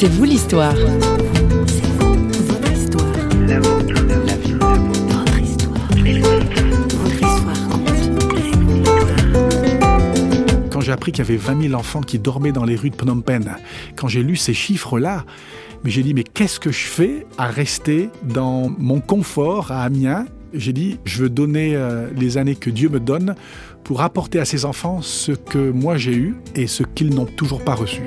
C'est vous l'histoire. Quand j'ai appris qu'il y avait 20 000 enfants qui dormaient dans les rues de Phnom Penh, quand j'ai lu ces chiffres-là, mais j'ai dit, mais qu'est-ce que je fais à rester dans mon confort à Amiens? J'ai dit, je veux donner euh, les années que Dieu me donne pour apporter à ces enfants ce que moi j'ai eu et ce qu'ils n'ont toujours pas reçu.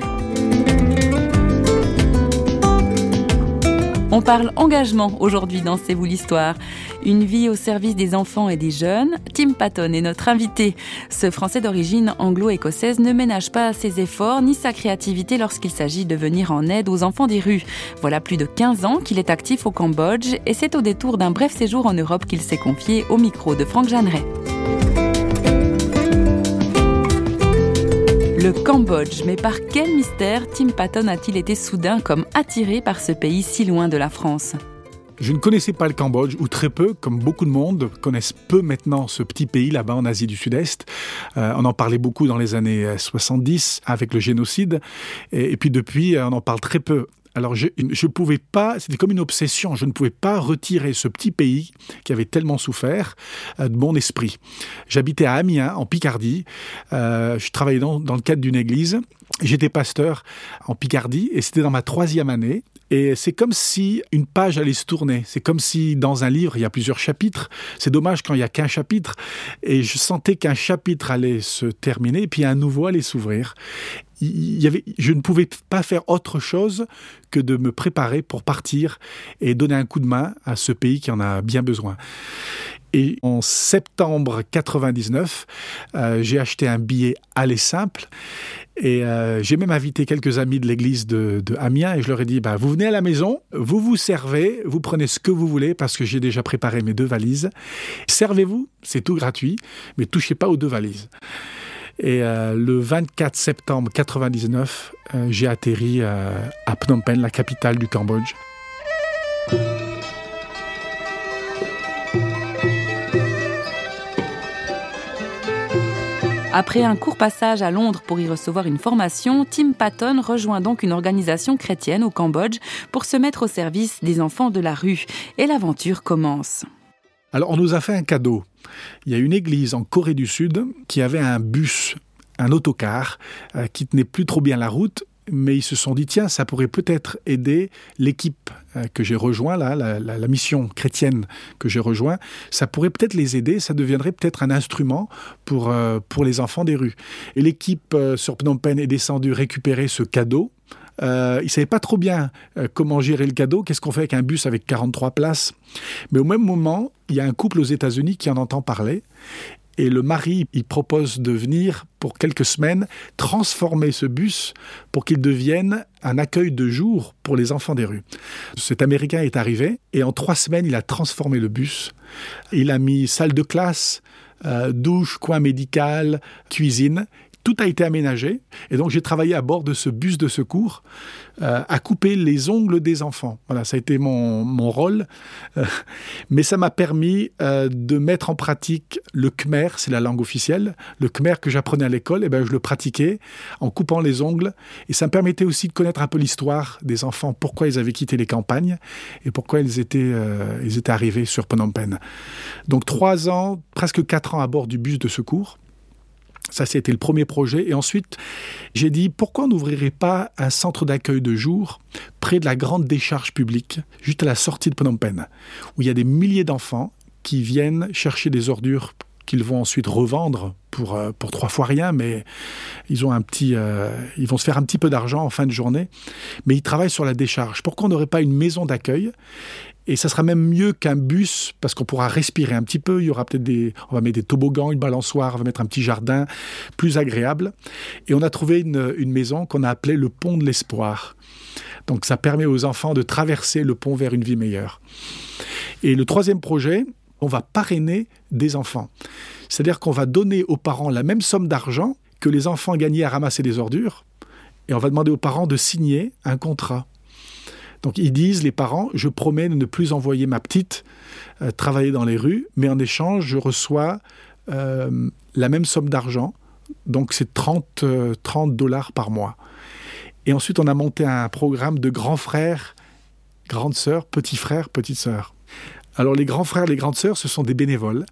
On parle engagement aujourd'hui dans C'est vous l'histoire. Une vie au service des enfants et des jeunes. Tim Patton est notre invité. Ce Français d'origine anglo-écossaise ne ménage pas ses efforts ni sa créativité lorsqu'il s'agit de venir en aide aux enfants des rues. Voilà plus de 15 ans qu'il est actif au Cambodge et c'est au détour d'un bref séjour en Europe qu'il s'est confié au micro de Franck Jeanneret. Le Cambodge, mais par quel mystère Tim Patton a-t-il été soudain comme attiré par ce pays si loin de la France je ne connaissais pas le Cambodge, ou très peu, comme beaucoup de monde connaissent peu maintenant ce petit pays là-bas en Asie du Sud-Est. Euh, on en parlait beaucoup dans les années 70 avec le génocide, et, et puis depuis, on en parle très peu. Alors je ne pouvais pas, c'était comme une obsession, je ne pouvais pas retirer ce petit pays qui avait tellement souffert euh, de mon esprit. J'habitais à Amiens, en Picardie, euh, je travaillais dans, dans le cadre d'une église, j'étais pasteur en Picardie et c'était dans ma troisième année. Et c'est comme si une page allait se tourner. C'est comme si dans un livre, il y a plusieurs chapitres. C'est dommage quand il n'y a qu'un chapitre. Et je sentais qu'un chapitre allait se terminer, et puis un nouveau allait s'ouvrir y avait, je ne pouvais pas faire autre chose que de me préparer pour partir et donner un coup de main à ce pays qui en a bien besoin. Et en septembre 99, euh, j'ai acheté un billet aller simple et euh, j'ai même invité quelques amis de l'église de, Amiens et je leur ai dit bah, vous venez à la maison, vous vous servez, vous prenez ce que vous voulez parce que j'ai déjà préparé mes deux valises. Servez-vous, c'est tout gratuit, mais touchez pas aux deux valises. Et euh, le 24 septembre 99, euh, j'ai atterri euh, à Phnom Penh, la capitale du Cambodge. Après un court passage à Londres pour y recevoir une formation, Tim Patton rejoint donc une organisation chrétienne au Cambodge pour se mettre au service des enfants de la rue. Et l'aventure commence. Alors on nous a fait un cadeau. Il y a une église en Corée du Sud qui avait un bus, un autocar, euh, qui tenait plus trop bien la route mais ils se sont dit tiens ça pourrait peut-être aider l'équipe euh, que j'ai rejoint là la, mission chrétienne que j'ai rejoint. Ça pourrait peut-être les aider ça deviendrait peut-être un instrument pour euh, pour les enfants des rues. Et l'équipe sur Phnom Penh est descendue récupérer ce cadeau euh, il ne savait pas trop bien euh, comment gérer le cadeau, qu'est-ce qu'on fait avec un bus avec 43 places? Mais au même moment, il y a un couple aux États-Unis qui en entend parler. Et le mari, il propose de venir pour quelques semaines transformer ce bus pour qu'il devienne un accueil de jour pour les enfants des rues. Cet Américain est arrivé et en trois semaines, il a transformé le bus. Il a mis salle de classe, euh, douche, coin médical, cuisine. Tout a été aménagé et donc j'ai travaillé à bord de ce bus de secours euh, à couper les ongles des enfants. Voilà, ça a été mon, mon rôle. Euh, mais ça m'a permis euh, de mettre en pratique le Khmer, c'est la langue officielle. Le Khmer que j'apprenais à l'école, eh ben, je le pratiquais en coupant les ongles. Et ça me permettait aussi de connaître un peu l'histoire des enfants, pourquoi ils avaient quitté les campagnes et pourquoi ils étaient, ils étaient arrivés sur Phnom Penh. Donc trois ans, presque quatre ans à bord du bus de secours. Ça, c'était le premier projet. Et ensuite, j'ai dit, pourquoi on n'ouvrirait pas un centre d'accueil de jour près de la grande décharge publique, juste à la sortie de Phnom Penh, où il y a des milliers d'enfants qui viennent chercher des ordures qu'ils vont ensuite revendre pour, euh, pour trois fois rien, mais ils, ont un petit, euh, ils vont se faire un petit peu d'argent en fin de journée. Mais ils travaillent sur la décharge. Pourquoi on n'aurait pas une maison d'accueil et ça sera même mieux qu'un bus parce qu'on pourra respirer un petit peu. Il y aura peut-être des, on va mettre des toboggans, une balançoire, on va mettre un petit jardin plus agréable. Et on a trouvé une, une maison qu'on a appelée le pont de l'espoir. Donc ça permet aux enfants de traverser le pont vers une vie meilleure. Et le troisième projet, on va parrainer des enfants. C'est-à-dire qu'on va donner aux parents la même somme d'argent que les enfants gagnaient à ramasser des ordures. Et on va demander aux parents de signer un contrat. Donc ils disent, les parents, je promets de ne plus envoyer ma petite euh, travailler dans les rues, mais en échange, je reçois euh, la même somme d'argent. Donc c'est 30, 30 euh, dollars par mois. Et ensuite, on a monté un programme de grands frères, grandes sœurs, petits frères, petites sœurs. Alors les grands frères, les grandes sœurs, ce sont des bénévoles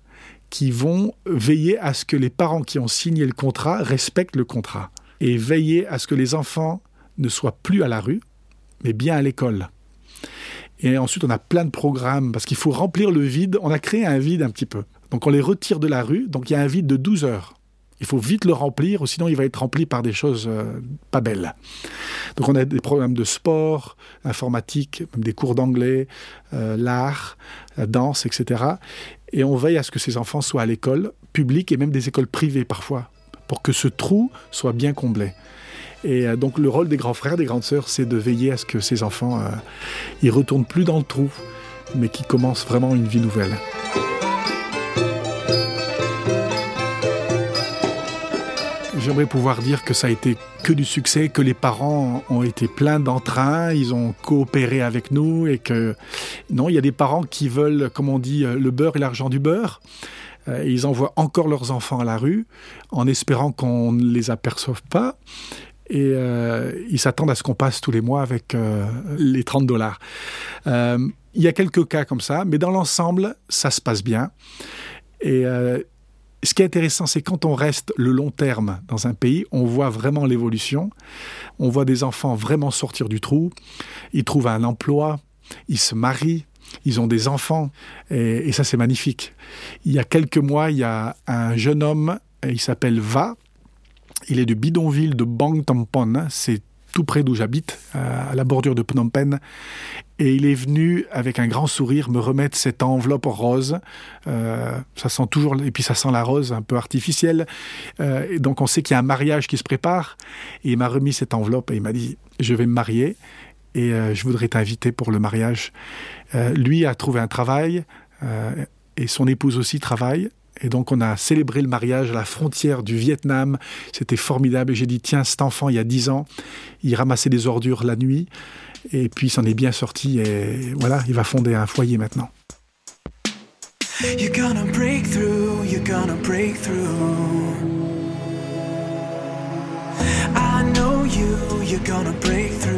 qui vont veiller à ce que les parents qui ont signé le contrat respectent le contrat et veiller à ce que les enfants ne soient plus à la rue, mais bien à l'école. Et ensuite, on a plein de programmes parce qu'il faut remplir le vide. On a créé un vide un petit peu. Donc on les retire de la rue, donc il y a un vide de 12 heures. Il faut vite le remplir, ou sinon il va être rempli par des choses euh, pas belles. Donc on a des programmes de sport, informatique, des cours d'anglais, euh, l'art, la danse, etc. Et on veille à ce que ces enfants soient à l'école publique et même des écoles privées parfois, pour que ce trou soit bien comblé. Et euh, donc le rôle des grands frères, des grandes sœurs, c'est de veiller à ce que ces enfants, ils retournent plus dans le trou, mais qu'ils commencent vraiment une vie nouvelle. J'aimerais pouvoir dire que ça a été que du succès, que les parents ont été pleins d'entrain, ils ont coopéré avec nous et que non, il y a des parents qui veulent, comme on dit, le beurre et l'argent du beurre. Euh, ils envoient encore leurs enfants à la rue en espérant qu'on ne les aperçoive pas et euh, ils s'attendent à ce qu'on passe tous les mois avec euh, les 30 dollars. il y a quelques cas comme ça, mais dans l'ensemble, ça se passe bien. Et ce qui est intéressant, c'est quand on reste le long terme dans un pays, on voit vraiment l'évolution. On voit des enfants vraiment sortir du trou. Ils trouvent un emploi, ils se marient, ils ont des enfants. Et, ça, c'est magnifique. Il y a quelques mois, il y a un jeune homme, il s'appelle Va. Il est du bidonville de Bang Tampon. C'est tout près d'où j'habite, à la bordure de Phnom Penh. Et il est venu avec un grand sourire me remettre cette enveloppe rose. Euh, ça sent toujours, et puis ça sent la rose un peu artificielle. Euh, et donc on sait qu'il y a un mariage qui se prépare. Et il m'a remis cette enveloppe et il m'a dit Je vais me marier et euh, je voudrais t'inviter pour le mariage. lui a trouvé un travail et son épouse aussi travaille. Et donc on a célébré le mariage à la frontière du Vietnam. C'était formidable. Et j'ai dit, tiens, cet enfant, il y a dix ans, il ramassait des ordures la nuit. Et puis il s'en est bien sorti. Et voilà, il va fonder un foyer maintenant. You're gonna break you're gonna break through. I know you, you're gonna break through.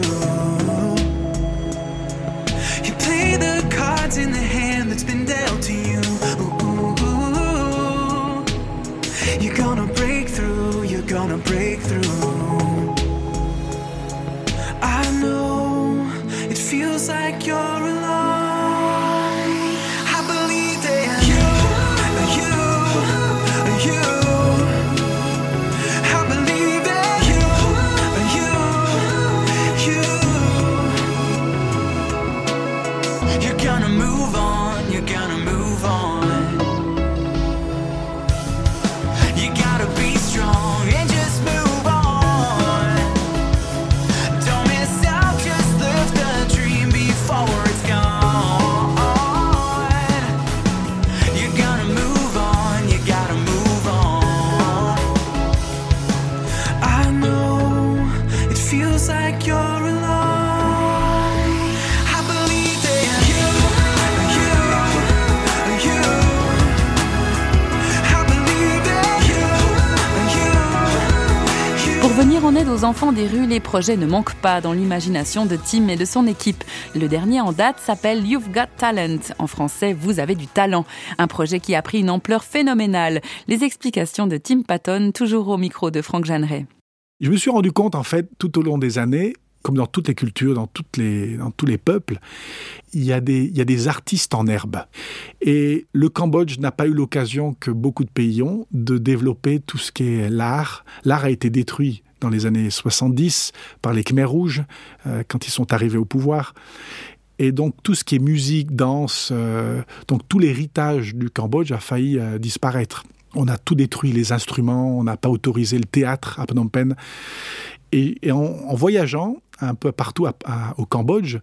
Gonna venir en aide aux enfants des rues, les projets ne manquent pas dans l'imagination de Tim et de son équipe. Le dernier en date s'appelle You've Got Talent. En français, vous avez du talent. Un projet qui a pris une ampleur phénoménale. Les explications de Tim Patton, toujours au micro de Franck Jeanneret. Je me suis rendu compte, en fait, tout au long des années, comme dans toutes les cultures, dans, les, dans tous les peuples, il y, a des, il y a des artistes en herbe. Et le Cambodge n'a pas eu l'occasion que beaucoup de pays ont de développer tout ce qui est l'art. L'art a été détruit dans les années 70 par les Khmers rouges euh, quand ils sont arrivés au pouvoir. Et donc tout ce qui est musique, danse, euh, donc tout l'héritage du Cambodge a failli euh, disparaître. On a tout détruit, les instruments, on n'a pas autorisé le théâtre à Phnom Penh. Et, en, voyageant un peu partout au Cambodge,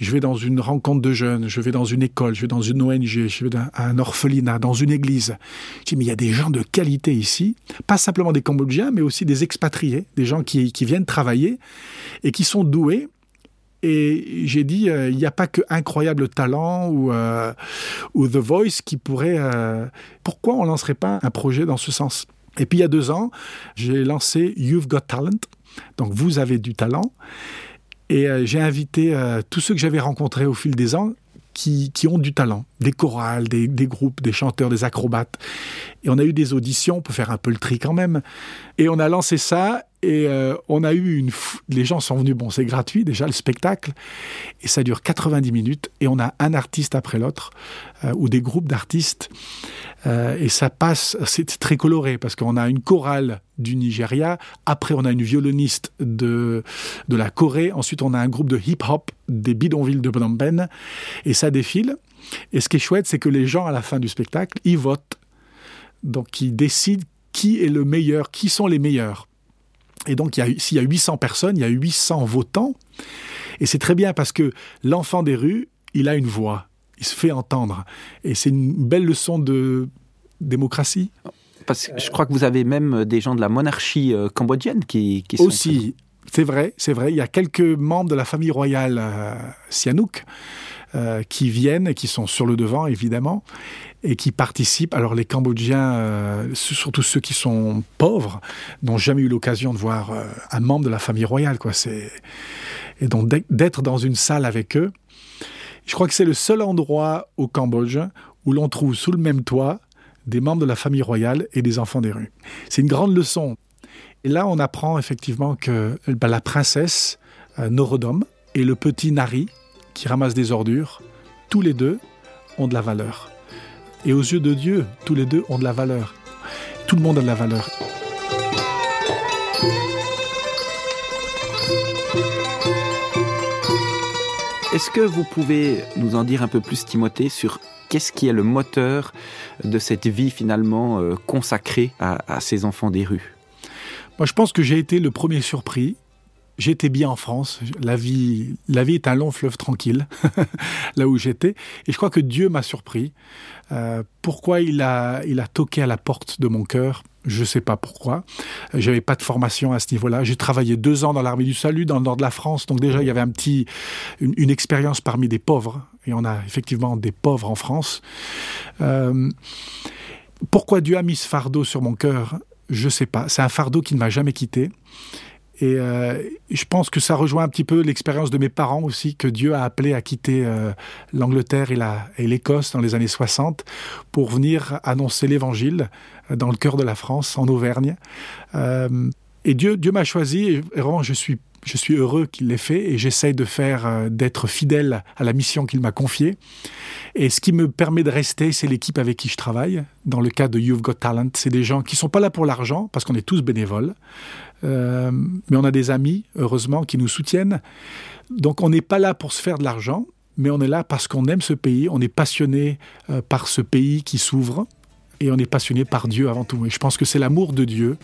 je vais dans une rencontre de jeunes, je vais dans une école, je vais dans une ONG, je vais dans un orphelinat, dans une église. Je dis, mais il y a des gens de qualité ici, pas simplement des Cambodgiens, mais aussi des expatriés, des gens qui, viennent travailler et qui sont doués et j'ai dit, euh, il n'y a pas que incroyable talent ou, euh, The Voice qui pourrait... Euh, pourquoi on ne lancerait pas un projet dans ce sens? Et puis il y a deux ans, j'ai lancé You've Got Talent, Donc vous avez du talent. Et j'ai invité tous ceux que j'avais rencontrés au fil des ans qui, qui, ont du talent, des chorales, des, des, groupes, des chanteurs, des acrobates. Et on a eu des auditions pour faire un peu le tri quand même. Et on a lancé ça et euh, on a eu une... Les gens sont venus, bon c'est gratuit déjà le spectacle, et ça dure 90 minutes, et on a un artiste après l'autre, euh, ou des groupes d'artistes, euh, et ça passe, c'est très coloré, parce qu'on a une chorale du Nigeria, après on a une violoniste de, de la Corée, ensuite on a un groupe de hip-hop des bidonvilles de Phnom et ça défile. Et ce qui est chouette, c'est que les gens, à la fin du spectacle, ils votent. Donc, ils décident qui est le meilleur, qui sont les meilleurs. Et donc, s'il y a 800 personnes, il y a 800 votants. Et c'est très bien parce que l'enfant des rues, il a une voix, il se fait entendre. Et c'est une belle leçon de démocratie. Parce que je crois que vous avez même des gens de la monarchie euh, cambodgienne qui, qui sont... Aussi, c'est vrai, c'est vrai. Il y a quelques membres de la famille royale euh, Sihanouk euh, qui viennent et qui sont sur le devant, évidemment et qui participent. Alors les Cambodgiens, euh, surtout ceux qui sont pauvres, n'ont jamais eu l'occasion de voir euh, un membre de la famille royale. Quoi. Et donc d'être dans une salle avec eux, je crois que c'est le seul endroit au Cambodge où l'on trouve sous le même toit des membres de la famille royale et des enfants des rues. C'est une grande leçon. Et là, on apprend effectivement que ben, la princesse Norodom et le petit Nari, qui ramasse des ordures, tous les deux ont de la valeur. Et aux yeux de Dieu, tous les deux ont de la valeur. Tout le monde a de la valeur. Est-ce que vous pouvez nous en dire un peu plus, Timothée, sur qu'est-ce qui est le moteur de cette vie finalement euh, consacrée à, à ces enfants des rues? Moi, je pense que j'ai été le premier surpris j'étais bien en France. La vie, la vie est un long fleuve tranquille, là où j'étais. Et je crois que Dieu m'a surpris. Euh, pourquoi il a, il a toqué à la porte de mon cœur? Je ne sais pas pourquoi. J'avais pas de formation à ce niveau-là. J'ai travaillé deux ans dans l'armée du salut, dans le nord de la France. Donc déjà, il y avait un petit, une, expérience parmi des pauvres. Et on a effectivement des pauvres en France. Euh, pourquoi Dieu a mis ce fardeau sur mon cœur? Je ne sais pas. C'est un fardeau qui ne m'a jamais quitté. Et euh, je pense que ça rejoint un petit peu l'expérience de mes parents aussi, que Dieu a appelé à quitter euh, l'Angleterre et l'Écosse dans les années 60 pour venir annoncer l'Évangile dans le cœur de la France, en Auvergne. Euh, et Dieu, Dieu m'a choisi, et vraiment je suis je suis heureux qu'il l'ait fait et j'essaye de faire euh, d'être fidèle à la mission qu'il m'a confiée. Et ce qui me permet de rester, c'est l'équipe avec qui je travaille. Dans le cas de You've Got Talent, c'est des gens qui sont pas là pour l'argent parce qu'on est tous bénévoles, euh, mais on a des amis, heureusement, qui nous soutiennent. Donc on n'est pas là pour se faire de l'argent, mais on est là parce qu'on aime ce pays, on est passionné euh, par ce pays qui s'ouvre et on est passionné par Dieu avant tout. Et je pense que c'est l'amour de Dieu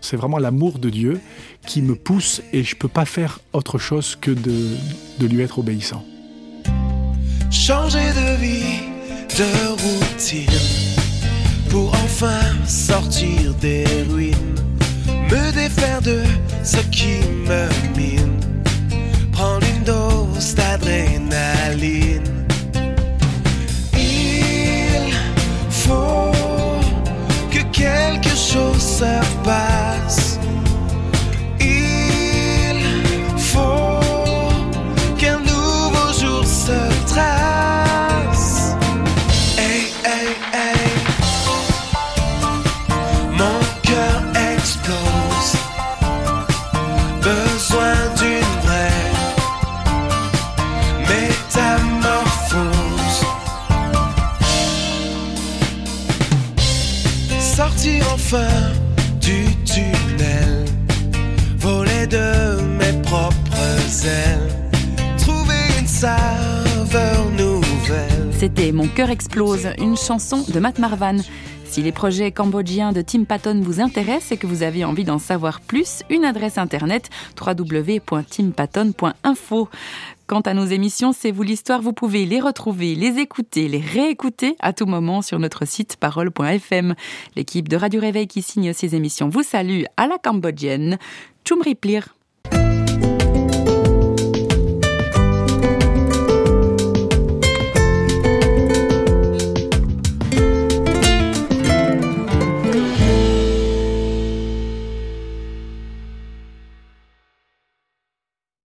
c'est vraiment l'amour de Dieu qui me pousse et je ne peux pas faire autre chose que de, de lui être obéissant. Changer de vie, de routine, pour enfin sortir des ruines, me défaire de ce qui me mine, C'était Mon cœur explose, une chanson de Matt Marvan. Si les projets cambodgiens de Tim Patton vous intéressent et que vous avez envie d'en savoir plus, une adresse internet www.timpatton.info. Quant à nos émissions, c'est vous l'histoire, vous pouvez les retrouver, les écouter, les réécouter à tout moment sur notre site parole.fm. L'équipe de Radio Réveil qui signe ces émissions vous salue à la cambodgienne. Chumri Plir.